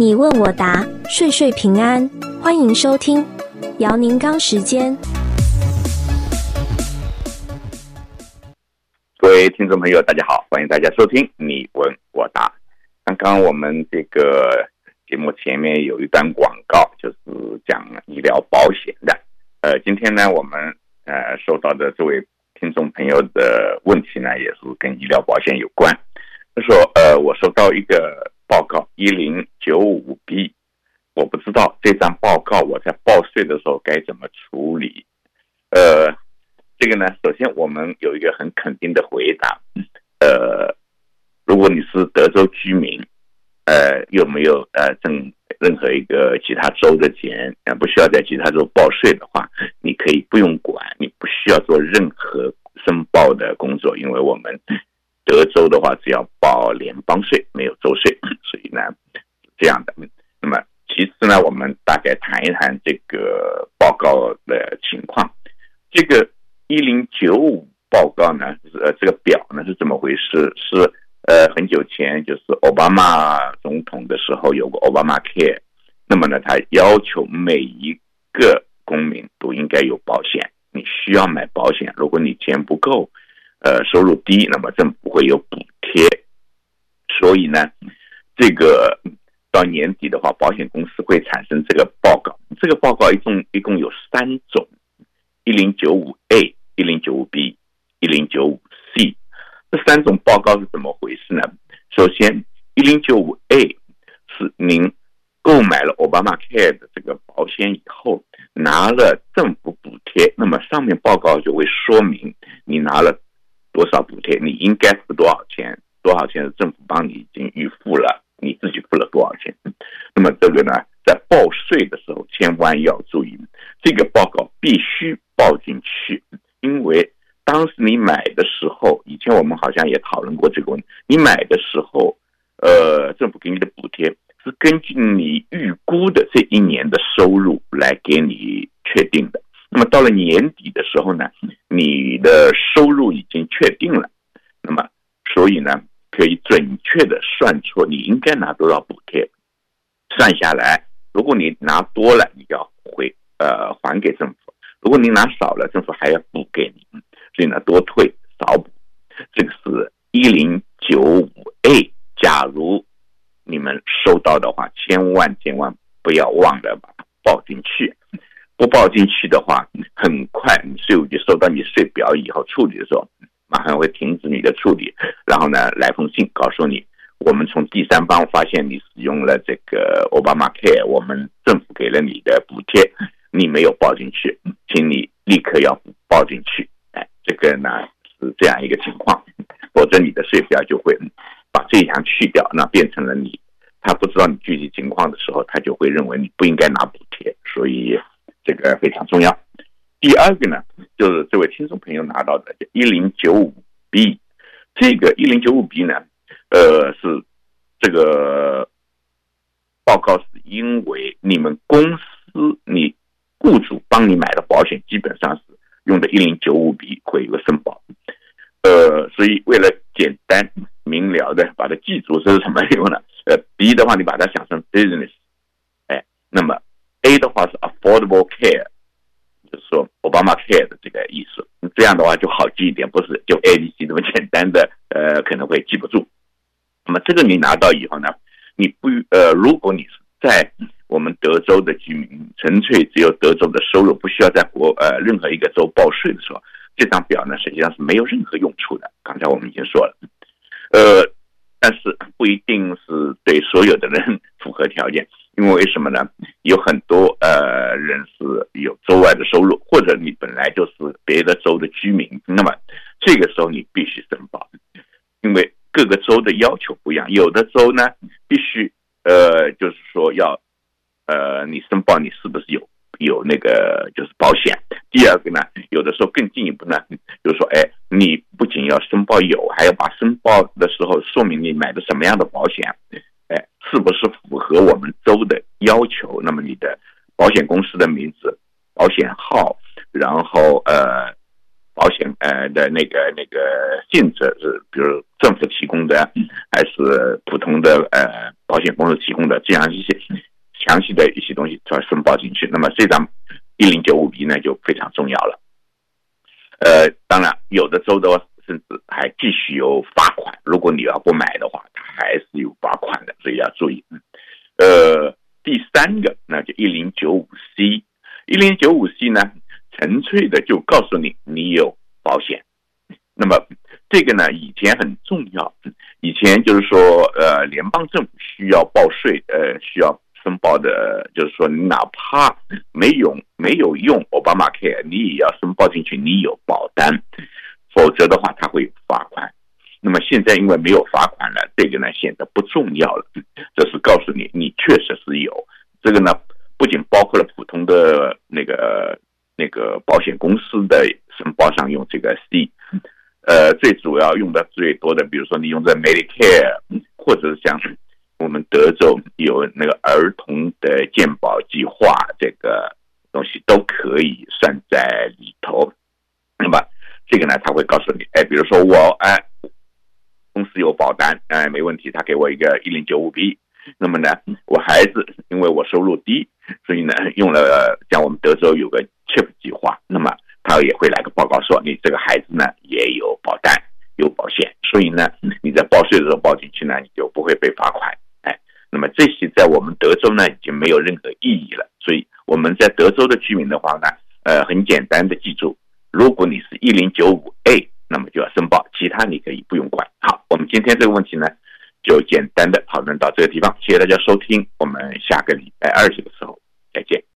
你问我答，岁岁平安。欢迎收听姚宁刚时间。各位听众朋友，大家好，欢迎大家收听你问我答。刚刚我们这个节目前面有一段广告，就是讲医疗保险的。呃，今天呢，我们呃收到的这位听众朋友的问题呢，也是跟医疗保险有关。他说：“呃，我收到一个报告一零九五 B，我不知道这张报告我在报税的时候该怎么处理。呃，这个呢，首先我们有一个很肯定的回答。呃，如果你是德州居民，呃，又没有呃挣任何一个其他州的钱，呃，不需要在其他州报税的话，你可以不用管，你不需要做任何申报的工作，因为我们。”德州的话，只要报联邦税，没有州税，呢，这样的。那么，其次呢，我们大概谈一谈这个报告的情况。这个一零九五报告呢，呃，这个表呢是怎么回事？是呃，很久前就是奥巴马总统的时候有个奥巴马 Care，那么呢，他要求每一个公民都应该有保险，你需要买保险，如果你钱不够。呃，收入低，那么政府会有补，这个到年底的话，保险公司会产生这个报告。这个报告一共一共有三种：一零九五 A、一零九五 B、一零九五 C。这三种报告是怎么回事呢？首先，一零九五 A 是您购买了 Obamacare 的这个保险以后，拿了政府补贴，那么上面报告就会说明你拿了。多少补贴？你应该付多少钱？多少钱是政府帮你已经预付了？你自己付了多少钱？那么这个呢，在报税的时候千万要注意，这个报告必须报进去，因为当时你买的时候，以前我们好像也讨论过这个问题。你买的时候，呃，政府给你的补贴是根据你预估的这一年的收入来给你确定的。那么到了年底的时候呢，你的收入已经确定了，那么所以呢，可以准确的算出你应该拿多少补贴，算下来，如果你拿多了，你要回呃还给政府；如果你拿少了，政府还要补给你。所以呢，多退少补，这个是一零九五 A。假如你们收到的话，千万千万不要忘了把它报进去。不报进去的话，很快税务局收到你税表以后处理的时候，马上会停止你的处理，然后呢，来封信告诉你，我们从第三方发现你使用了这个 Obamacare，我们政府给了你的补贴，你没有报进去，请你立刻要报进去。哎，这个呢是这样一个情况，否则你的税表就会把这一项去掉，那变成了你他不知道你具体情况的时候，他就会认为你不应该拿补贴，所以。这个非常重要。第二个呢，就是这位听众朋友拿到的一零九五 B，这个一零九五 B 呢，呃，是这个报告是因为你们公司你雇主帮你买的保险基本上是用的一零九五 B 会有个申报，呃，所以为了简单明了的把它记住，这是什么 用呢？呃，B 的话你把它想成 business，哎，那么。A 的话是 Affordable Care，就是说 Obama Care 的这。样的话就好记一点，不是就 A、B、C 这么简单的，呃，可能会记不住。那么这个你拿到以后呢，你不呃，如果你是在我们德州的居民，纯粹只有德州的收入，不需要在国呃任何一个州报税的时候，这张表呢实际上是没有任何用处的。刚才我们已经说了，呃，但是不一定是对所有的人符合条件。因为什么呢？有很多呃人是有州外的收入，或者你本来就是别的州的居民，那么这个时候你必须申报，因为各个州的要求不一样。有的州呢必须呃就是说要呃你申报你是不是有有那个就是保险。第二个呢，有的时候更进一步呢，就是说哎你不仅要申报有，还要把申报的时候说明你买的什么样的保险。是不是符合我们州的要求？那么你的保险公司的名字、保险号，然后呃，保险呃的那个那个性质是，比如政府提供的，还是普通的呃保险公司提供的这样一些详细的一些东西，要申报进去。那么这张一零九五 B 呢就非常重要了。呃，当然有的州的话，甚至还继续有罚款。如果你要不买的话，还是有罚款的，所以要注意。嗯呃，第三个那就一零九五 C，一零九五 C 呢，纯粹的就告诉你你有保险。那么这个呢，以前很重要。以前就是说，呃，联邦政府需要报税，呃，需要申报的，就是说，你哪怕没有没有用 Obamacare，你也要申报进去，你有保单，否则的话，他会罚款。那么现在因为没有罚款了，这个呢显得不重要了。这是告诉你，你确实是有这个呢，不仅包括了普通的那个那个保险公司的申报上用这个 C。呃，最主要用的最多的，比如说你用在 Medicare，或者是像我们德州有那个儿童的健保计划，这个东西都可以算在里头。那么这个呢，他会告诉你，哎，比如说我哎，保单，哎，没问题，他给我一个一零九五 B。那么呢，我孩子因为我收入低，所以呢，用了像我们德州有个 CHIP 计划，那么。他也会来个报告说，你这个孩子呢也有保单，有保险，所以呢你在报税的时候报进去呢，你就不会被罚款。哎，那么这些在我们德州呢已经没有任何意义了。所以我们在德州的居民的话呢，呃，很简单的记住，如果你是一零九五 A，那么就要申报，其他你可以不用管。好，我们今天这个问题呢就简单的讨论到这个地方，谢谢大家收听，我们下个礼拜二这个时候再见。